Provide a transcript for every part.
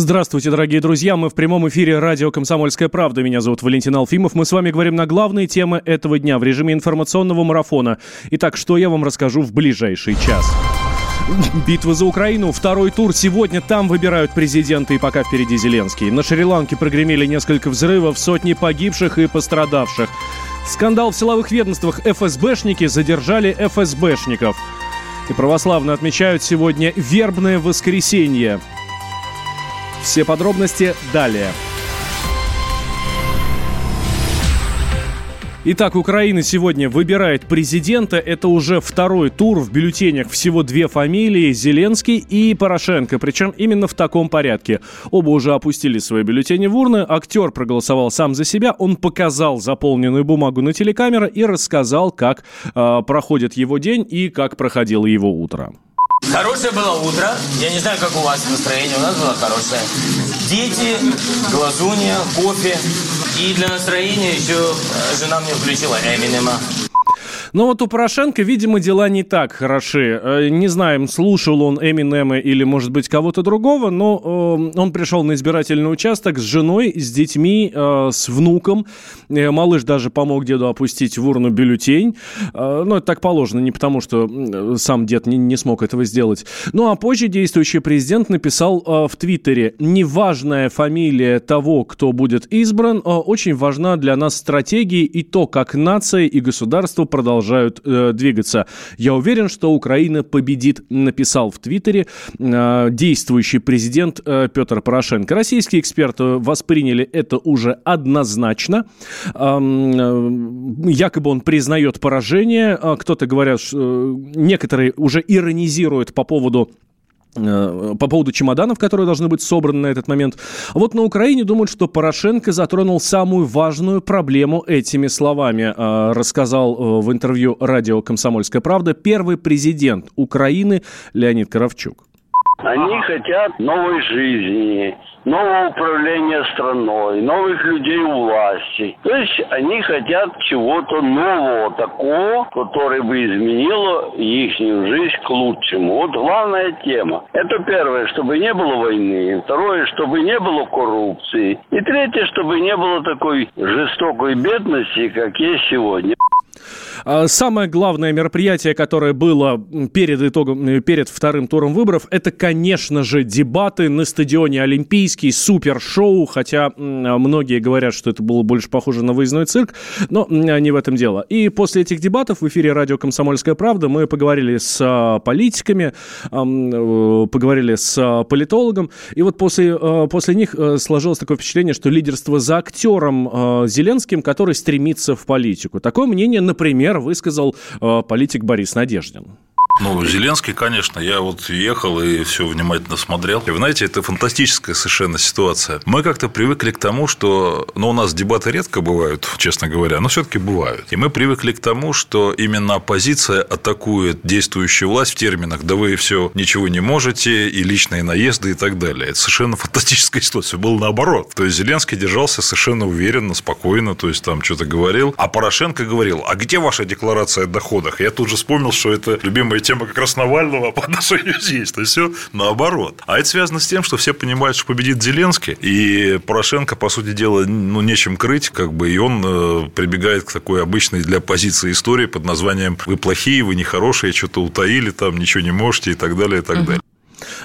Здравствуйте, дорогие друзья. Мы в прямом эфире радио «Комсомольская правда». Меня зовут Валентин Алфимов. Мы с вами говорим на главные темы этого дня в режиме информационного марафона. Итак, что я вам расскажу в ближайший час. Битва за Украину. Второй тур. Сегодня там выбирают президента и пока впереди Зеленский. На Шри-Ланке прогремели несколько взрывов, сотни погибших и пострадавших. Скандал в силовых ведомствах. ФСБшники задержали ФСБшников. И православные отмечают сегодня вербное воскресенье. Все подробности далее. Итак, Украина сегодня выбирает президента. Это уже второй тур. В бюллетенях всего две фамилии – Зеленский и Порошенко. Причем именно в таком порядке. Оба уже опустили свои бюллетени в урны. Актер проголосовал сам за себя. Он показал заполненную бумагу на телекамеру и рассказал, как э, проходит его день и как проходило его утро. Хорошее было утро. Я не знаю, как у вас настроение. У нас было хорошее. Дети, глазунья, кофе. И для настроения еще э, жена мне включила Эминема. Но вот у Порошенко, видимо, дела не так хороши. Э, не знаем, слушал он Эминема или, может быть, кого-то другого, но э, он пришел на избирательный участок с женой, с детьми, э, с внуком. Малыш даже помог деду опустить в урну бюллетень. Ну, это так положено, не потому что сам дед не смог этого сделать. Ну, а позже действующий президент написал в Твиттере, неважная фамилия того, кто будет избран, очень важна для нас стратегия и то, как нация и государство продолжают продолжают э, двигаться. Я уверен, что Украина победит, написал в Твиттере э, действующий президент э, Петр Порошенко. Российские эксперты восприняли это уже однозначно. Э, э, якобы он признает поражение. Э, кто-то говорят, что, э, некоторые уже иронизируют по поводу по поводу чемоданов, которые должны быть собраны на этот момент. Вот на Украине думают, что Порошенко затронул самую важную проблему этими словами, э, рассказал э, в интервью радио «Комсомольская правда» первый президент Украины Леонид Кравчук. Они хотят новой жизни, нового управления страной, новых людей у власти. То есть они хотят чего-то нового, такого, которое бы изменило их жизнь к лучшему. Вот главная тема. Это первое, чтобы не было войны. Второе, чтобы не было коррупции. И третье, чтобы не было такой жестокой бедности, как есть сегодня. А, самое главное мероприятие, которое было перед итогом, э, перед вторым туром выборов, это, конечно же, дебаты на стадионе Олимпийский, супер-шоу, хотя многие говорят, что это было больше похоже на выездной цирк, но не в этом дело. И после этих дебатов в эфире радио «Комсомольская правда» мы поговорили с а, политиками, э, поговорили с а, политологом, и вот после, после них э, сложилось такое впечатление, что лидерство за актером Зеленским, который стремится в политику. Такое мнение, например, например, высказал э, политик Борис Надеждин. Ну, Зеленский, конечно, я вот ехал и все внимательно смотрел. И вы знаете, это фантастическая совершенно ситуация. Мы как-то привыкли к тому, что, ну, у нас дебаты редко бывают, честно говоря, но все-таки бывают. И мы привыкли к тому, что именно оппозиция атакует действующую власть в терминах, да вы все ничего не можете, и личные наезды и так далее. Это совершенно фантастическая ситуация. Было наоборот. То есть Зеленский держался совершенно уверенно, спокойно, то есть там что-то говорил. А Порошенко говорил, а где ваша декларация о доходах? Я тут же вспомнил, что это любимая как раз Навального по отношению здесь. То есть все наоборот. А это связано с тем, что все понимают, что победит Зеленский, и Порошенко, по сути дела, ну, нечем крыть, как бы, и он э, прибегает к такой обычной для оппозиции истории под названием «Вы плохие, вы нехорошие, что-то утаили, там ничего не можете» и так далее, и так далее.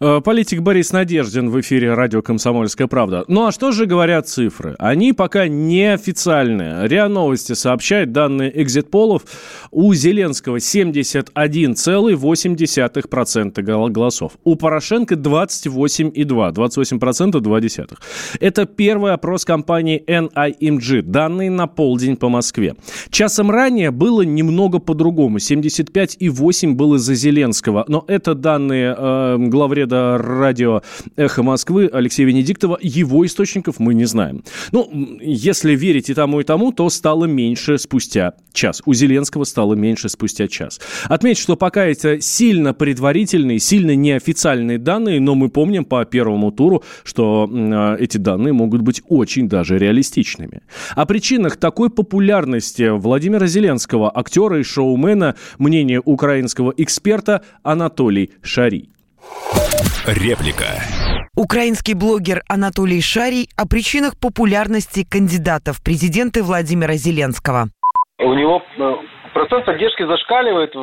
Э, политик Борис Надеждин в эфире радио «Комсомольская правда». Ну а что же говорят цифры? Они пока неофициальные. РИА Новости сообщает данные экзит-полов. У Зеленского 71,8% голосов. У Порошенко 28,2%. 28% 2,2%. Это первый опрос компании NIMG. Данные на полдень по Москве. Часом ранее было немного по-другому. 75,8% было за Зеленского. Но это данные э, главреда радио «Эхо Москвы» Алексея Венедиктова. Его источников мы не знаем. Ну, если верить и тому, и тому, то стало меньше спустя час. У Зеленского стало меньше спустя час. Отметь, что пока это сильно предварительные, сильно неофициальные данные, но мы помним по первому туру, что э, эти данные могут быть очень даже реалистичными. О причинах такой популярности Владимира Зеленского, актера и шоумена, мнение украинского эксперта Анатолий Шарий. Реплика. Украинский блогер Анатолий Шарий о причинах популярности кандидата в президенты Владимира Зеленского. У него э, процент поддержки зашкаливает,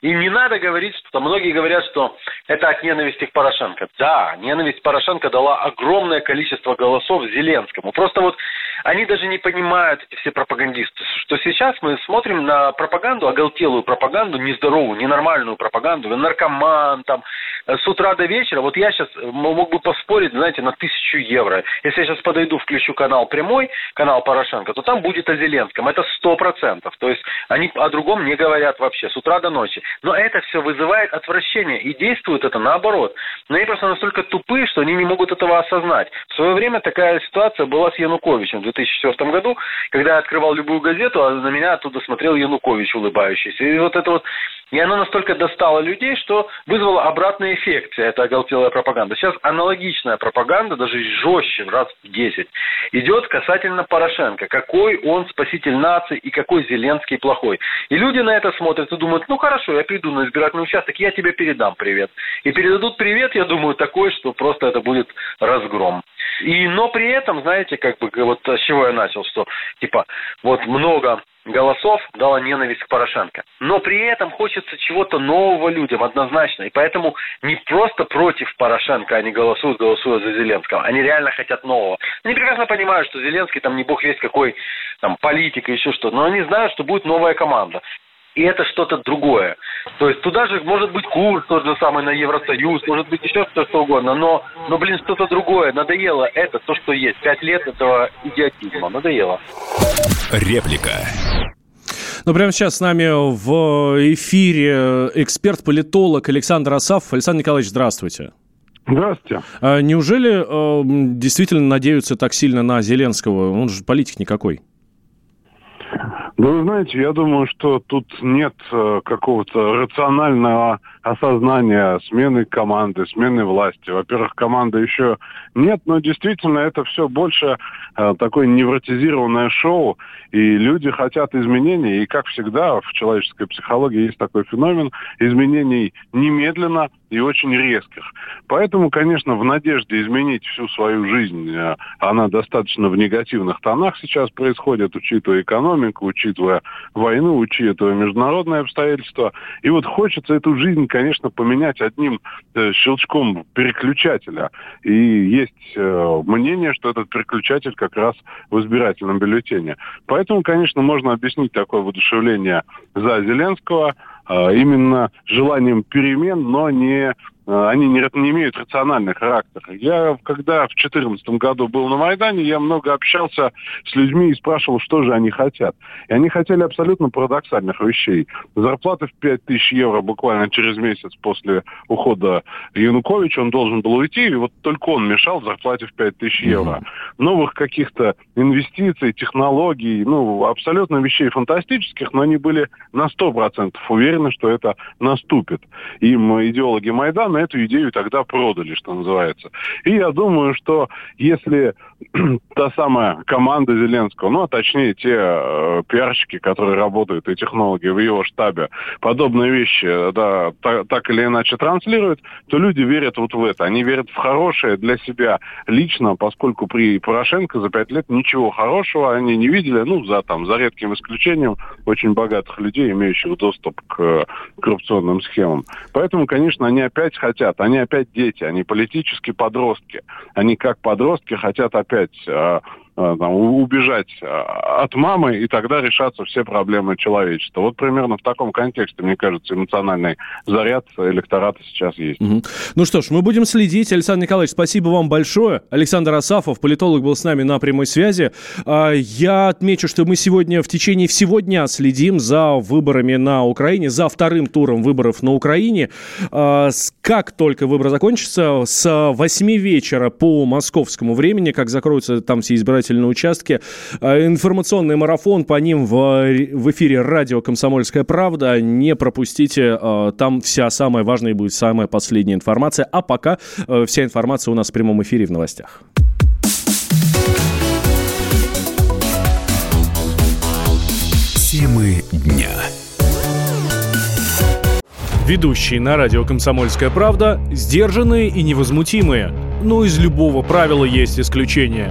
и не надо говорить, что многие говорят, что это от ненависти к Порошенко. Да, ненависть Порошенко дала огромное количество голосов Зеленскому. Просто вот они даже не понимают, эти все пропагандисты, что сейчас мы смотрим на пропаганду, оголтелую пропаганду, нездоровую, ненормальную пропаганду, наркоман там, э, с утра до вечера. Вот я сейчас мог бы поспорить, знаете, на тысячу евро. Если я сейчас подойду, включу канал прямой, канал Порошенко, то там будет о Зеленском. Это сто процентов. То есть они о другом не говорят вообще, с утра до ночи. Но это все вызывает отвращение, и действует это наоборот. Но они просто настолько тупые, что они не могут этого осознать. В свое время такая ситуация была с Януковичем в 2004 году, когда я открывал любую газету, а на меня оттуда смотрел Янукович улыбающийся. И вот это вот и она настолько достала людей, что вызвала обратный эффект, эта оголтелая пропаганда. Сейчас аналогичная пропаганда, даже жестче, раз в 10, идет касательно Порошенко. Какой он спаситель нации и какой Зеленский плохой. И люди на это смотрят и думают, ну хорошо, я приду на избирательный участок, я тебе передам привет. И передадут привет, я думаю, такой, что просто это будет разгром. И, но при этом, знаете, как бы, вот с чего я начал, что, типа, вот много голосов дала ненависть к Порошенко. Но при этом хочется чего-то нового людям однозначно. И поэтому не просто против Порошенко они голосуют, голосуют за Зеленского. Они реально хотят нового. Они прекрасно понимают, что Зеленский там не бог весь какой там политик и еще что. Но они знают, что будет новая команда и это что-то другое. То есть туда же может быть курс тот же самый на Евросоюз, может быть еще что, что угодно, но, но, блин, что-то другое. Надоело это, то, что есть. Пять лет этого идиотизма. Надоело. Реплика. Ну, прямо сейчас с нами в эфире эксперт-политолог Александр Асафов. Александр Николаевич, здравствуйте. Здравствуйте. А неужели э, действительно надеются так сильно на Зеленского? Он же политик никакой. Ну, вы знаете, я думаю, что тут нет э, какого-то рационального осознания смены команды, смены власти. Во-первых, команды еще нет, но действительно это все больше э, такое невротизированное шоу, и люди хотят изменений, и, как всегда, в человеческой психологии есть такой феномен изменений немедленно и очень резких. Поэтому, конечно, в надежде изменить всю свою жизнь, э, она достаточно в негативных тонах сейчас происходит, учитывая экономику, учитывая войну, учитывая международные обстоятельства. И вот хочется эту жизнь, конечно, поменять одним э, щелчком переключателя. И есть э, мнение, что этот переключатель как раз в избирательном бюллетене. Поэтому, конечно, можно объяснить такое воодушевление за Зеленского, э, именно желанием перемен, но не они не, не имеют рациональный характер. Я, когда в 2014 году был на Майдане, я много общался с людьми и спрашивал, что же они хотят. И они хотели абсолютно парадоксальных вещей. Зарплата в 5000 евро буквально через месяц после ухода Януковича, он должен был уйти, и вот только он мешал зарплате в 5000 евро. Новых каких-то инвестиций, технологий, ну, абсолютно вещей фантастических, но они были на 100% уверены, что это наступит. Им идеологи Майдана эту идею тогда продали, что называется. И я думаю, что если та самая команда Зеленского, ну, а точнее те э, пиарщики, которые работают, и технологи в его штабе, подобные вещи, да, так, так или иначе транслируют, то люди верят вот в это. Они верят в хорошее для себя лично, поскольку при Порошенко за пять лет ничего хорошего они не видели, ну, за, там, за редким исключением очень богатых людей, имеющих доступ к коррупционным схемам. Поэтому, конечно, они опять хотят. Они опять дети, они политические подростки. Они как подростки хотят опять а, там, убежать э, от мамы, и тогда решатся все проблемы человечества. Вот примерно в таком контексте, мне кажется, эмоциональный заряд электората сейчас есть. Угу. Ну что ж, мы будем следить. Александр Николаевич, спасибо вам большое. Александр Асафов, политолог, был с нами на прямой связи. А, я отмечу, что мы сегодня в течение всего дня следим за выборами на Украине, за вторым туром выборов на Украине. А, как только выборы закончатся, с 8 вечера по московскому времени, как закроются там все избиратели избирательные участки. А, информационный марафон по ним в, в эфире радио «Комсомольская правда». Не пропустите, а, там вся самая важная и будет самая последняя информация. А пока а, вся информация у нас в прямом эфире в новостях. Темы дня. Ведущие на радио «Комсомольская правда» сдержанные и невозмутимые. Но из любого правила есть исключение.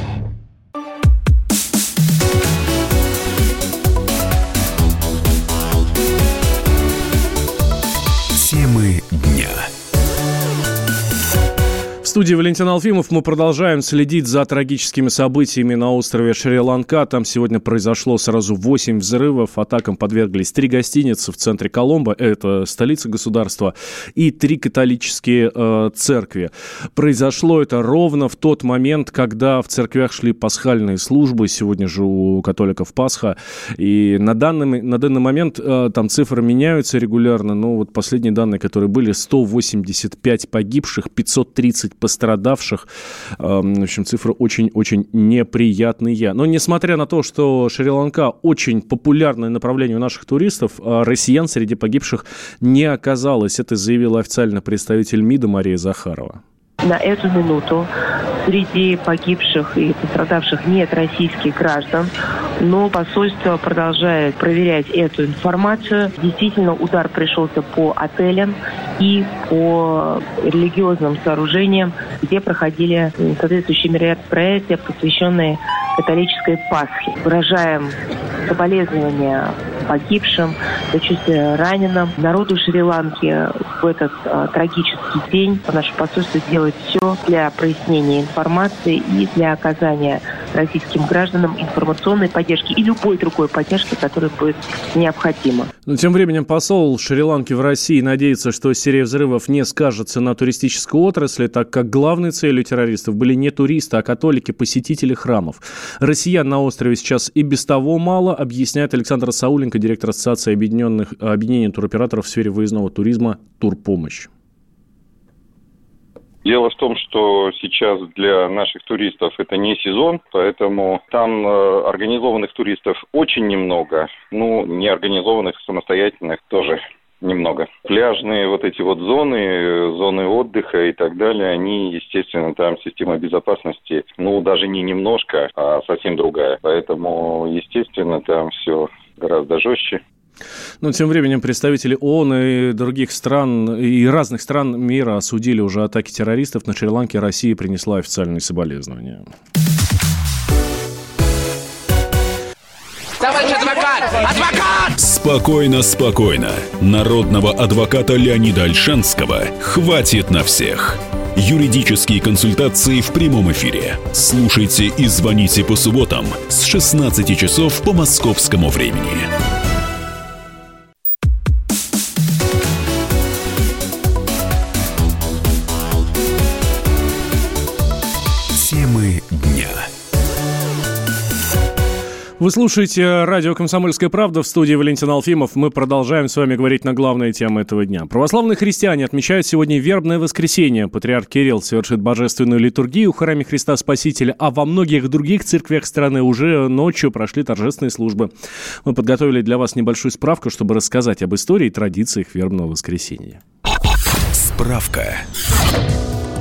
Студии Валентин Алфимов мы продолжаем следить за трагическими событиями на острове Шри-Ланка. Там сегодня произошло сразу 8 взрывов. Атакам подверглись три гостиницы в центре Коломбо, это столица государства, и три католические э, церкви. Произошло это ровно в тот момент, когда в церквях шли пасхальные службы. Сегодня же у католиков Пасха. И на данный, на данный момент э, там цифры меняются регулярно, но вот последние данные, которые были, 185 погибших, 530 пострадавших. Эм, В общем, цифры очень-очень неприятные. Но несмотря на то, что Шри-Ланка очень популярное направление у наших туристов, э, россиян среди погибших не оказалось. Это заявила официально представитель МИДа Мария Захарова. На эту минуту среди погибших и пострадавших нет российских граждан, но посольство продолжает проверять эту информацию. Действительно, удар пришелся по отелям и по религиозным сооружениям, где проходили соответствующие мероприятия, посвященные католической Пасхе. Выражаем соболезнования погибшим, сочувствие раненым. Народу Шри-Ланки в этот а, трагический день наше посольство делает все для прояснения информации и для оказания российским гражданам информационной поддержки и любой другой поддержки, которая будет необходима. Но тем временем посол Шри-Ланки в России надеется, что серия взрывов не скажется на туристической отрасли, так как главной целью террористов были не туристы, а католики, посетители храмов. Россиян на острове сейчас и без того мало, объясняет Александр Сауленко, директор Ассоциации объединенных, объединения туроператоров в сфере выездного туризма «Турпомощь». Дело в том, что сейчас для наших туристов это не сезон, поэтому там э, организованных туристов очень немного, ну, неорганизованных самостоятельных тоже немного. Пляжные вот эти вот зоны, э, зоны отдыха и так далее, они, естественно, там система безопасности, ну, даже не немножко, а совсем другая. Поэтому, естественно, там все гораздо жестче. Но тем временем представители ООН и других стран, и разных стран мира осудили уже атаки террористов на Шри-Ланке. Россия принесла официальные соболезнования. Товарищ адвокат! Адвокат! Спокойно, спокойно. Народного адвоката Леонида Альшанского хватит на всех. Юридические консультации в прямом эфире. Слушайте и звоните по субботам с 16 часов по московскому времени. Вы слушаете радио «Комсомольская правда» в студии Валентин Алфимов. Мы продолжаем с вами говорить на главные темы этого дня. Православные христиане отмечают сегодня вербное воскресенье. Патриарх Кирилл совершит божественную литургию в храме Христа Спасителя, а во многих других церквях страны уже ночью прошли торжественные службы. Мы подготовили для вас небольшую справку, чтобы рассказать об истории и традициях вербного воскресенья. Справка.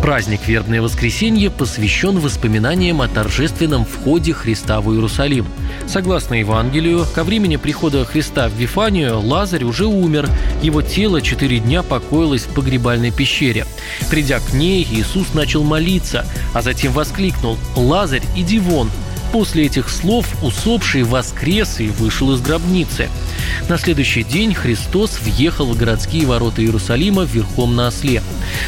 Праздник Вербное воскресенье посвящен воспоминаниям о торжественном входе Христа в Иерусалим. Согласно Евангелию, ко времени прихода Христа в Вифанию Лазарь уже умер. Его тело четыре дня покоилось в погребальной пещере. Придя к ней, Иисус начал молиться, а затем воскликнул «Лазарь, иди вон!» После этих слов усопший воскрес и вышел из гробницы. На следующий день Христос въехал в городские ворота Иерусалима верхом на осле.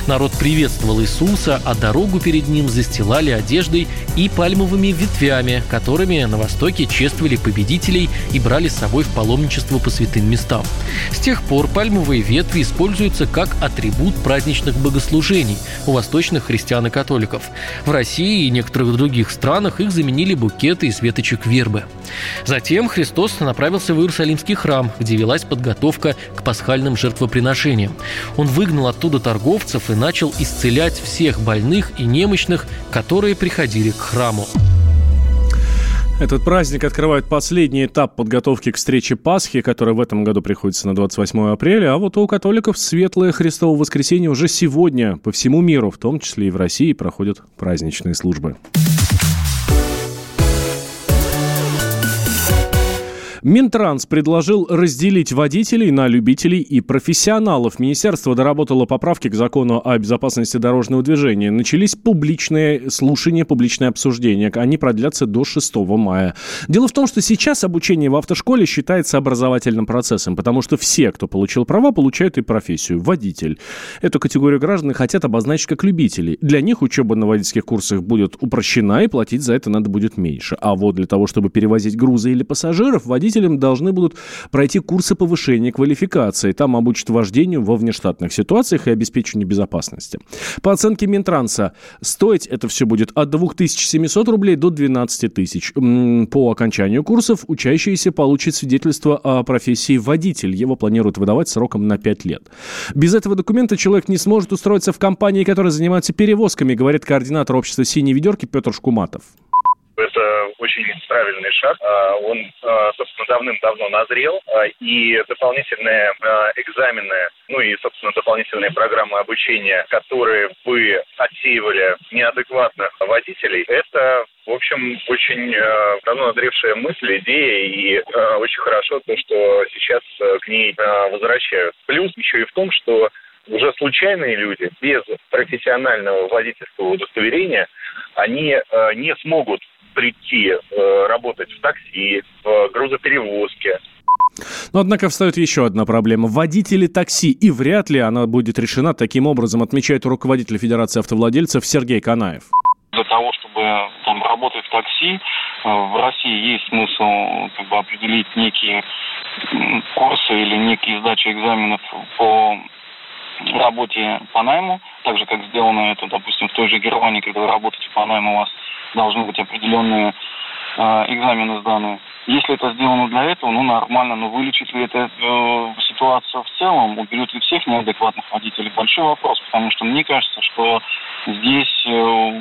Народ приветствовал Иисуса, а дорогу перед ним застилали одеждой и пальмовыми ветвями, которыми на Востоке чествовали победителей и брали с собой в паломничество по святым местам. С тех пор пальмовые ветви используются как атрибут праздничных богослужений у восточных христиан и католиков. В России и некоторых других странах их заменили букеты из веточек вербы. Затем Христос направился в Иерусалимский храм, где велась подготовка к пасхальным жертвоприношениям. Он выгнал оттуда торговцев и начал исцелять всех больных и немощных, которые приходили к храму. Этот праздник открывает последний этап подготовки к встрече Пасхи, которая в этом году приходится на 28 апреля, а вот у католиков Светлое Христово воскресенье уже сегодня по всему миру, в том числе и в России, проходят праздничные службы. Минтранс предложил разделить водителей на любителей и профессионалов. Министерство доработало поправки к закону о безопасности дорожного движения. Начались публичные слушания, публичные обсуждения. Они продлятся до 6 мая. Дело в том, что сейчас обучение в автошколе считается образовательным процессом, потому что все, кто получил права, получают и профессию – водитель. Эту категорию граждан хотят обозначить как любителей. Для них учеба на водительских курсах будет упрощена, и платить за это надо будет меньше. А вот для того, чтобы перевозить грузы или пассажиров, водитель водителям должны будут пройти курсы повышения квалификации. Там обучат вождению во внештатных ситуациях и обеспечению безопасности. По оценке Минтранса, стоить это все будет от 2700 рублей до 12 тысяч. По окончанию курсов учащиеся получат свидетельство о профессии водитель. Его планируют выдавать сроком на 5 лет. Без этого документа человек не сможет устроиться в компании, которая занимается перевозками, говорит координатор общества «Синие ведерки» Петр Шкуматов. Это очень правильный шаг. А, он, а, собственно, давным-давно назрел. А, и дополнительные экзамены, ну и, собственно, дополнительные программы обучения, которые бы отсеивали неадекватных водителей, это в общем, очень давно назревшая мысль, идея, и очень хорошо то, что сейчас к ней э, возвращают. Плюс еще и в том, что уже случайные люди без профессионального водительского удостоверения, они э, не смогут прийти э, работать в такси, в грузоперевозке. Но, однако, встает еще одна проблема. Водители такси, и вряд ли она будет решена таким образом, отмечает руководитель Федерации автовладельцев Сергей Канаев. Для того, чтобы там, работать в такси, э, в России есть смысл как бы, определить некие курсы или некие сдачи экзаменов по работе по найму, так же, как сделано это, допустим, в той же Германии, когда вы работаете по найму, у вас должны быть определенные э, экзамены сданы. Если это сделано для этого, ну нормально, но вылечит ли это э, ситуацию в целом, уберет ли всех неадекватных водителей, большой вопрос, потому что мне кажется, что здесь, э,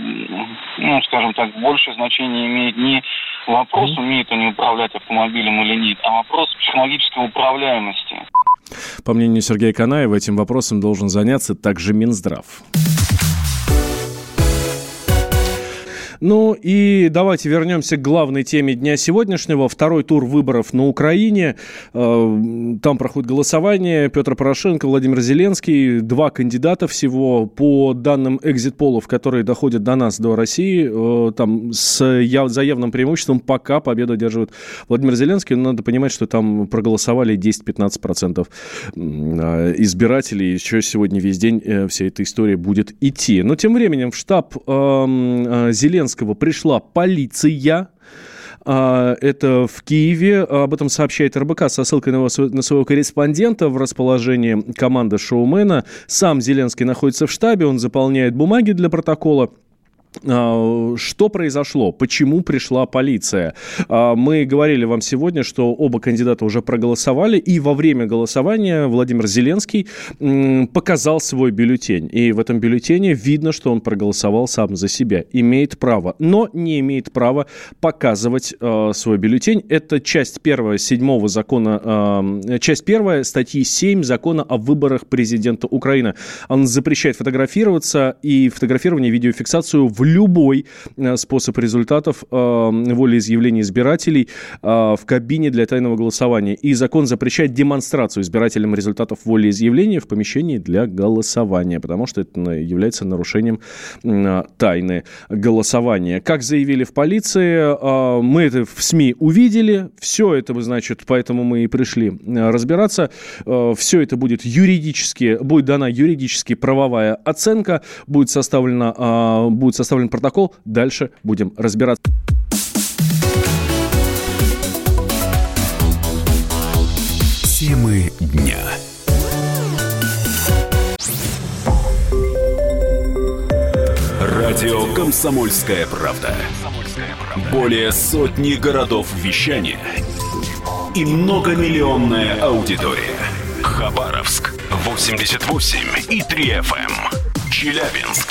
ну, скажем так, большее значение имеет не вопрос, умеют они управлять автомобилем или нет, а вопрос психологической управляемости. По мнению Сергея Канаева, этим вопросом должен заняться также Минздрав. Ну и давайте вернемся к главной теме дня сегодняшнего. Второй тур выборов на Украине. Э, там проходит голосование. Петр Порошенко, Владимир Зеленский. Два кандидата всего. По данным экзит-полов, которые доходят до нас, до России, э, там с заявным преимуществом пока победу держит Владимир Зеленский. Но надо понимать, что там проголосовали 10-15% э, избирателей. Еще сегодня весь день вся эта история будет идти. Но тем временем в штаб эм, Зеленского Зеленского пришла полиция. А, это в Киеве. Об этом сообщает РБК со ссылкой на, на своего корреспондента в расположении команды шоумена. Сам Зеленский находится в штабе, он заполняет бумаги для протокола. А, что произошло? Почему пришла полиция? А, мы говорили вам сегодня, что оба кандидата уже проголосовали, и во время голосования Владимир Зеленский показал свой бюллетень. И в этом бюллетене видно, что он проголосовал сам за себя. Имеет право, но не имеет права показывать а, свой бюллетень. Это часть первая седьмого закона, часть первая статьи 7 закона о выборах президента Украины. Он запрещает фотографироваться и фотографирование, видеофиксацию в любой э, способ результатов э, волеизъявления избирателей э, в кабине для тайного голосования. И закон запрещает демонстрацию избирателям результатов волеизъявления в помещении для голосования, потому что это является нарушением тайны голосования. Как заявили в полиции, мы это в СМИ увидели, все это, значит, поэтому мы и пришли разбираться. Все это будет юридически, будет дана юридически правовая оценка, будет составлена, будет составлена составлен протокол. Дальше будем разбираться. Темы дня. Радио «Комсомольская правда». Более сотни городов вещания и многомиллионная аудитория. Хабаровск 88 и 3 FM. Челябинск